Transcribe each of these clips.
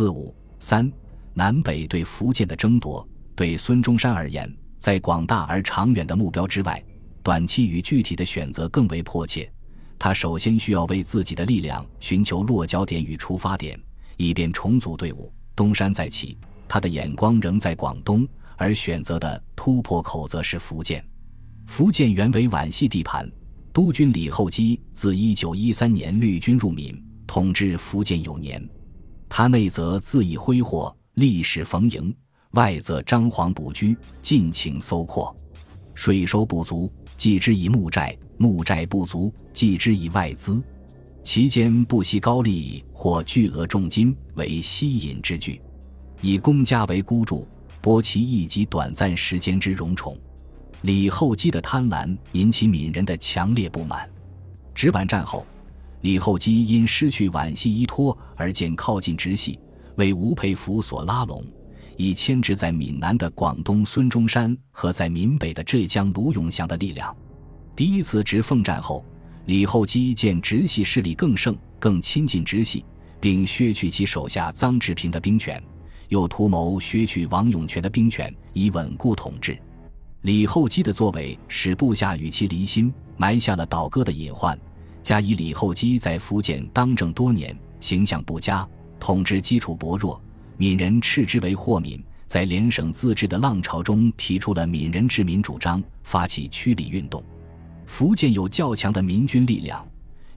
四五三南北对福建的争夺，对孙中山而言，在广大而长远的目标之外，短期与具体的选择更为迫切。他首先需要为自己的力量寻求落脚点与出发点，以便重组队伍，东山再起。他的眼光仍在广东，而选择的突破口则是福建。福建原为皖系地盘，督军李厚基自1913年绿军入闽，统治福建有年。他内则恣意挥霍，历史逢迎；外则张皇补居，尽情搜括。税收不足，计之以木债；木债不足，计之以外资。其间不惜高利或巨额重金为吸引之举。以公家为孤注，博其一己短暂时间之荣宠。李厚基的贪婪引起闽人的强烈不满。直板战后，李厚基因失去皖系依托而渐靠近直系，为吴佩孚所拉拢，以牵制在闽南的广东孙中山和在闽北的浙江卢永祥的力量。第一次直奉战后，李厚基见直系势力更盛，更亲近直系，并削去其手下臧志平的兵权。又图谋削去王永泉的兵权，以稳固统治。李厚基的作为使部下与其离心，埋下了倒戈的隐患。加以李厚基在福建当政多年，形象不佳，统治基础薄弱，闽人斥之为祸闽。在联省自治的浪潮中，提出了闽人治民主张，发起驱李运动。福建有较强的民军力量，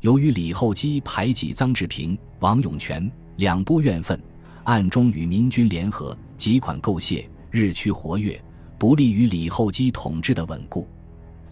由于李厚基排挤臧志平、王永泉，两拨怨愤。暗中与民军联合，集款构械，日趋活跃，不利于李厚基统治的稳固。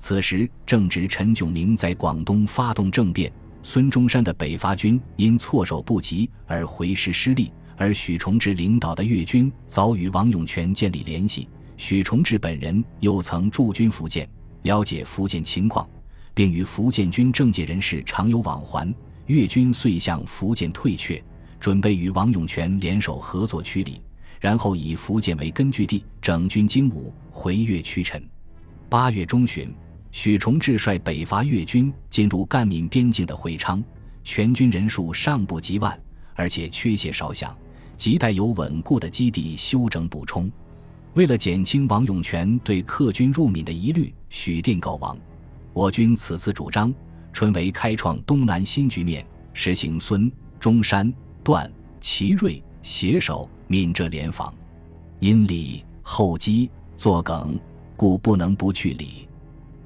此时正值陈炯明在广东发动政变，孙中山的北伐军因措手不及而回师失利，而许崇智领导的粤军早与王永泉建立联系，许崇智本人又曾驻军福建，了解福建情况，并与福建军政界人士常有往还，粤军遂向福建退却。准备与王永泉联手合作驱李，然后以福建为根据地整军精武回粤驱陈。八月中旬，许崇智率北伐粤军进入赣闽边境的会昌，全军人数尚不及万，而且缺械少饷，亟待有稳固的基地休整补充。为了减轻王永泉对客军入闽的疑虑，许电告王：我军此次主张，春为开创东南新局面，实行孙中山。段祺瑞携手闽浙联防，因礼厚积作梗，故不能不去礼。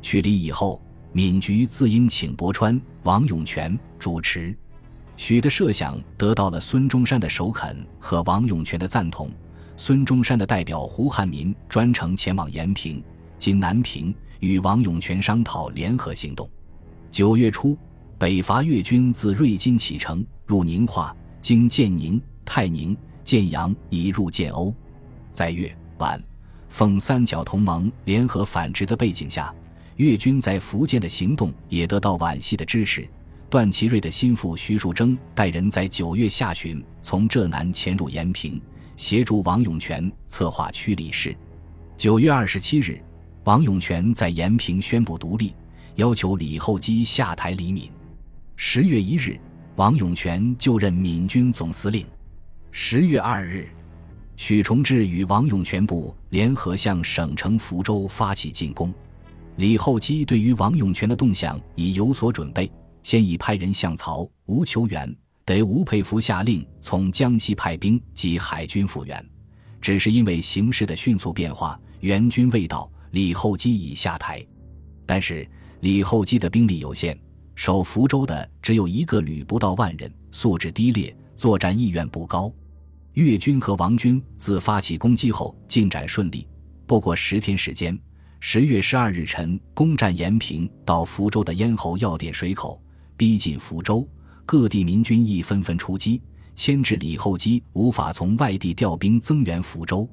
去李以后，闽局自应请伯川、王永泉主持。许的设想得到了孙中山的首肯和王永泉的赞同。孙中山的代表胡汉民专程前往延平（今南平），与王永泉商讨联合行动。九月初，北伐粤军自瑞金启程，入宁化。经建宁、泰宁、建阳，已入建瓯，在粤皖奉三角同盟联合反直的背景下，粤军在福建的行动也得到皖系的支持。段祺瑞的心腹徐树铮带人在九月下旬从浙南潜入延平，协助王永泉策划驱李事。九月二十七日，王永泉在延平宣布独立，要求李厚基下台黎闽。十月一日。王永泉就任闽军总司令。十月二日，许崇智与王永泉部联合向省城福州发起进攻。李厚基对于王永泉的动向已有所准备，先已派人向曹、吴求援，得吴佩孚下令从江西派兵及海军复员。只是因为形势的迅速变化，援军未到，李厚基已下台。但是李厚基的兵力有限。守福州的只有一个旅，不到万人，素质低劣，作战意愿不高。粤军和王军自发起攻击后进展顺利，不过十天时间，十月十二日晨攻占延平到福州的咽喉要点水口，逼近福州，各地民军亦纷纷出击，牵制李厚基无法从外地调兵增援福州。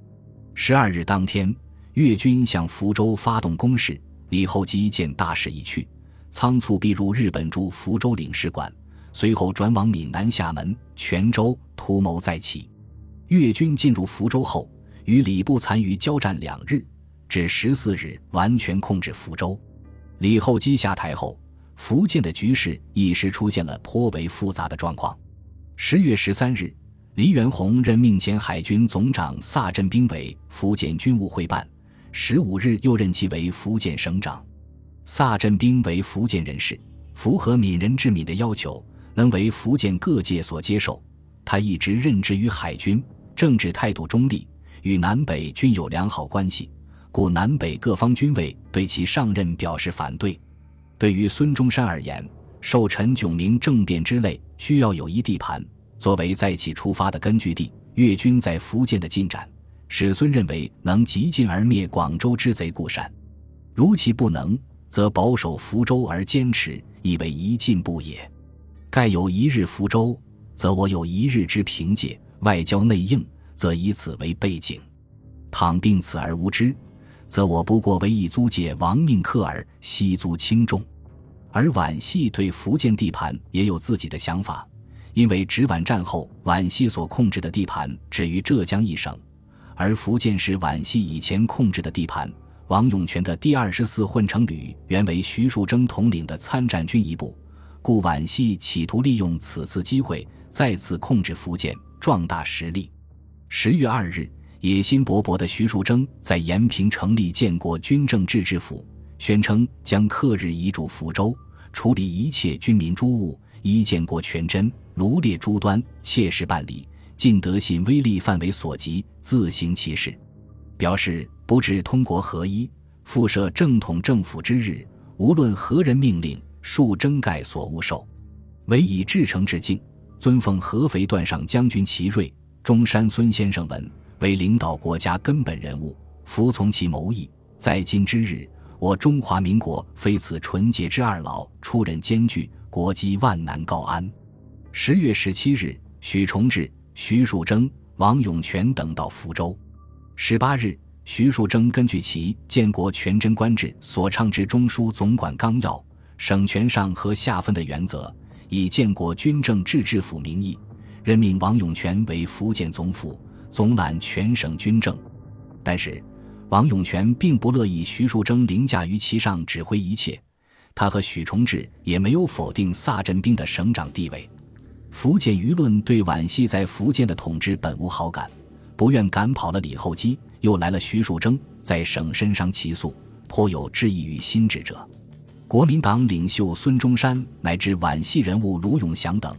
十二日当天，粤军向福州发动攻势，李厚基见大势已去。仓促逼入日本驻福州领事馆，随后转往闽南厦门、泉州，图谋再起。粤军进入福州后，与礼部残余交战两日，至十四日完全控制福州。李厚基下台后，福建的局势一时出现了颇为复杂的状况。十月十三日，黎元洪任命前海军总长萨镇兵为福建军务会办，十五日又任其为福建省长。萨镇兵为福建人士，符合闽人治闽的要求，能为福建各界所接受。他一直任职于海军，政治态度中立，与南北均有良好关系，故南北各方军委对其上任表示反对。对于孙中山而言，受陈炯明政变之累，需要有一地盘。作为再起出发的根据地，粤军在福建的进展，使孙认为能急进而灭广州之贼固善；如其不能，则保守福州而坚持，以为一进步也。盖有一日福州，则我有一日之凭借；外交内应，则以此为背景。倘定此而无之，则我不过为一租界亡命客耳，悉足轻重。而皖系对福建地盘也有自己的想法。因为直皖战后，皖系所控制的地盘止于浙江一省，而福建是皖系以前控制的地盘。王永泉的第二十四混成旅原为徐树铮统领的参战军一部，故皖系企图利用此次机会再次控制福建，壮大实力。十月二日，野心勃勃的徐树铮在延平成立建国军政治治府，宣称将克日移驻福州，处理一切军民诸务，依建国全真。罗列诸端，切实办理，尽德信威力范围所及，自行其事。表示不至通国合一、复设正统政府之日，无论何人命令，恕征盖所无受，唯以至诚致敬，尊奉合肥段上将军齐瑞、中山孙先生文为领导国家根本人物，服从其谋议。在今之日，我中华民国非此纯洁之二老出任艰巨，国基万难告安。十月十七日，许崇智、徐树铮、王永泉等到福州。十八日，徐树铮根据其建国全真官制所倡之中书总管纲要、省权上和下分的原则，以建国军政治治府名义，任命王永泉为福建总府，总揽全省军政。但是，王永泉并不乐意徐树铮凌驾于其上指挥一切，他和许崇智也没有否定萨镇兵的省长地位。福建舆论对皖系在福建的统治本无好感，不愿赶跑了李厚基，又来了徐树铮，在省身上起诉，颇有质疑于心智者。国民党领袖孙中山乃至皖系人物卢永祥等，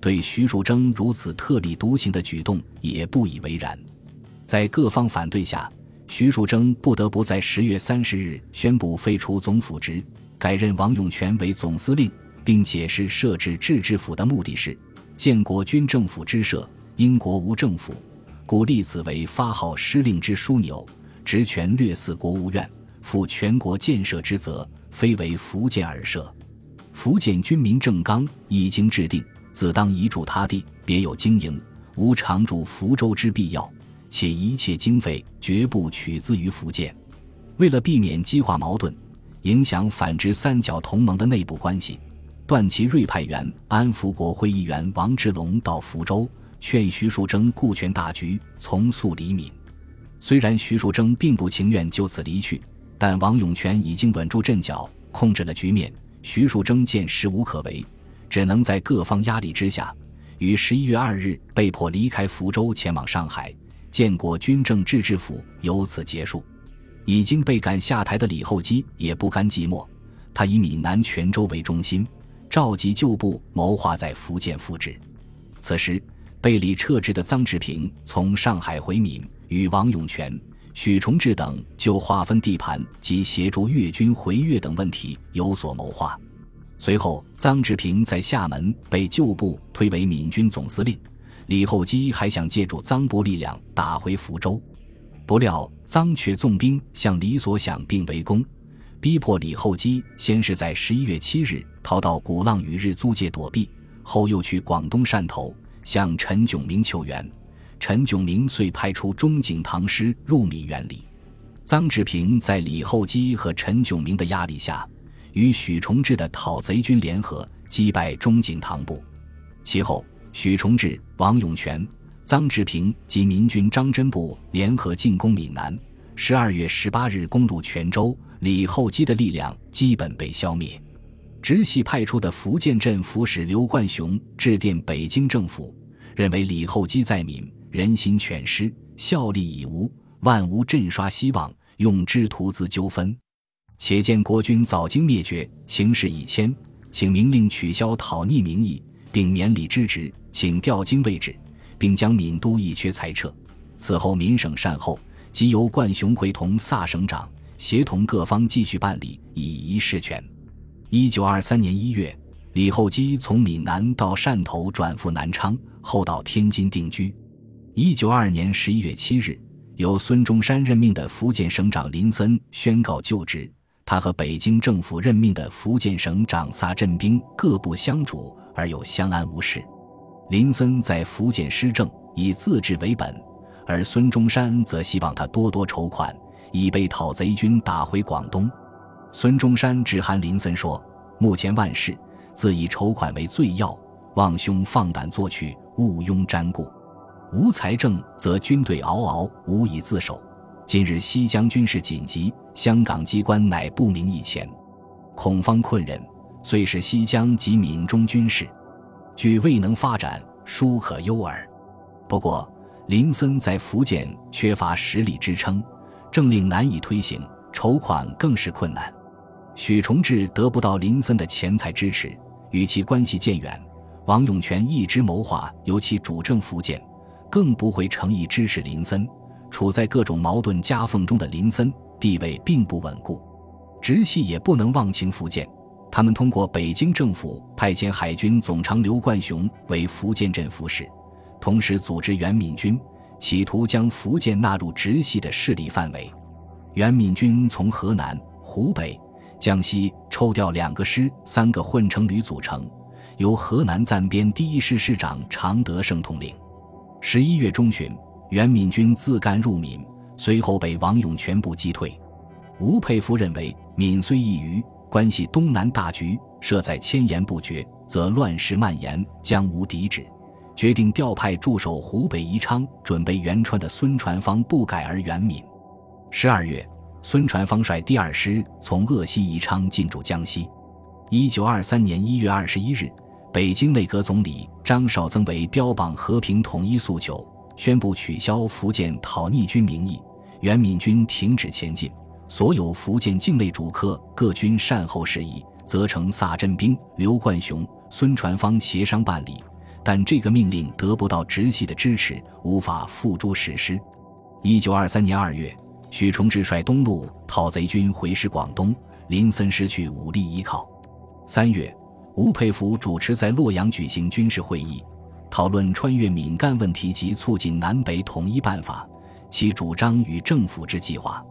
对徐树铮如此特立独行的举动也不以为然。在各方反对下，徐树铮不得不在十月三十日宣布废除总府职，改任王永泉为总司令，并解释设置制治府的目的是。建国军政府之设，因国无政府，故立此为发号施令之枢纽，职权略似国务院，负全国建设之责，非为福建而设。福建军民政纲已经制定，自当移驻他地，别有经营，无常驻福州之必要，且一切经费绝不取自于福建。为了避免激化矛盾，影响反之三角同盟的内部关系。段祺瑞派员安福国会议员王志龙到福州，劝徐树铮顾全大局，从速离闽。虽然徐树铮并不情愿就此离去，但王永泉已经稳住阵脚，控制了局面。徐树铮见势无可为，只能在各方压力之下，于十一月二日被迫离开福州，前往上海。建国军政治治府由此结束。已经被赶下台的李厚基也不甘寂寞，他以闽南泉州为中心。召集旧部谋划在福建复制。此时，被李撤职的臧志平从上海回闽，与王永泉、许崇智等就划分地盘及协助粤军回粤等问题有所谋划。随后，臧志平在厦门被旧部推为闽军总司令，李厚基还想借助臧部力量打回福州，不料臧却纵兵向李所想并围攻。逼迫李厚基先是在十一月七日逃到鼓浪屿日租界躲避，后又去广东汕头向陈炯明求援。陈炯明遂派出中景堂师入闽援李。臧志平在李厚基和陈炯明的压力下，与许崇智的讨贼军联合击败中景堂部。其后，许崇智、王永泉、臧志平及民军张真部联合进攻闽南。十二月十八日攻入泉州。李厚基的力量基本被消灭，直系派出的福建镇抚使刘冠雄致电北京政府，认为李厚基在闽人心全失，效力已无，万无镇刷希望，用之徒资纠纷。且见国君早经灭绝，情势已迁，请明令取消讨逆名义，并免礼之职，请调京位置，并将闽都一缺裁撤。此后民省善后，即由冠雄会同萨省长协同各方继续办理，以仪事权。一九二三年一月，李厚基从闽南到汕头转赴南昌，后到天津定居。一九二二年十一月七日，由孙中山任命的福建省长林森宣告就职。他和北京政府任命的福建省长萨镇兵各不相主，而又相安无事。林森在福建施政以自治为本，而孙中山则希望他多多筹款，以备讨贼军打回广东。孙中山致函林森说：“目前万事自以筹款为最要，望兄放胆作取，毋庸瞻顾。无财政，则军队嗷嗷，无以自守。”今日西江军事紧急，香港机关乃不明一钱，恐方困人，遂是西江及闽中军事，据未能发展，殊可忧耳。不过林森在福建缺乏实力支撑，政令难以推行，筹款更是困难。许崇智得不到林森的钱财支持，与其关系渐远。王永泉一直谋划由其主政福建，更不会诚意支持林森。处在各种矛盾夹缝中的林森地位并不稳固，直系也不能忘情福建。他们通过北京政府派遣海军总长刘冠雄为福建镇抚使，同时组织原闽军，企图将福建纳入直系的势力范围。原闽军从河南、湖北、江西抽调两个师、三个混成旅组成，由河南暂编第一师师长常德胜统领。十一月中旬。原闽军自甘入闽，随后被王永全部击退。吴佩孚认为闽虽一隅，关系东南大局，设在千言不绝，则乱世蔓延，将无敌止。决定调派驻守湖北宜昌、准备援川的孙传芳不改而援闽。十二月，孙传芳率第二师从鄂西宜昌进驻江西。一九二三年一月二十一日，北京内阁总理张绍曾为标榜和平统一诉求。宣布取消福建讨逆军名义，原闽军停止前进，所有福建境内主客各军善后事宜，责成萨镇兵、刘冠雄、孙传芳协商办理。但这个命令得不到直系的支持，无法付诸实施。一九二三年二月，许崇智率东路讨贼军回师广东，林森失去武力依靠。三月，吴佩孚主持在洛阳举行军事会议。讨论穿越闽赣问题及促进南北统一办法，其主张与政府之计划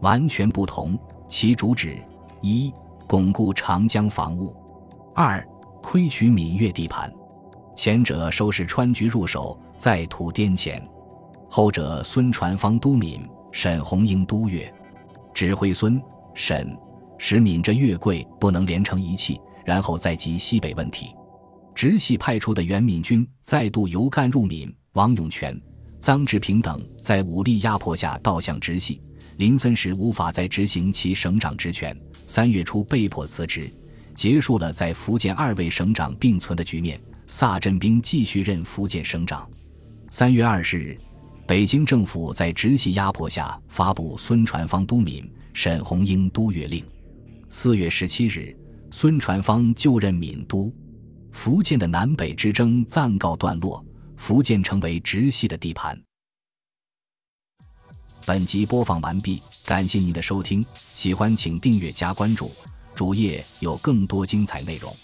完全不同。其主旨：一、巩固长江防务；二、窥取闽粤地盘。前者收拾川局入手，再图滇黔；后者孙传芳督闽，沈鸿英督粤，指挥孙、沈、使闽浙粤桂不能连成一气，然后再及西北问题。直系派出的原闽军再度由赣入闽，王永泉、臧志平等在武力压迫下倒向直系。林森时无法再执行其省长职权，三月初被迫辞职，结束了在福建二位省长并存的局面。萨镇兵继续任福建省长。三月二十日，北京政府在直系压迫下发布孙传芳督闽、沈鸿英督粤令。四月十七日，孙传芳就任闽都。福建的南北之争暂告段落，福建成为直系的地盘。本集播放完毕，感谢您的收听，喜欢请订阅加关注，主页有更多精彩内容。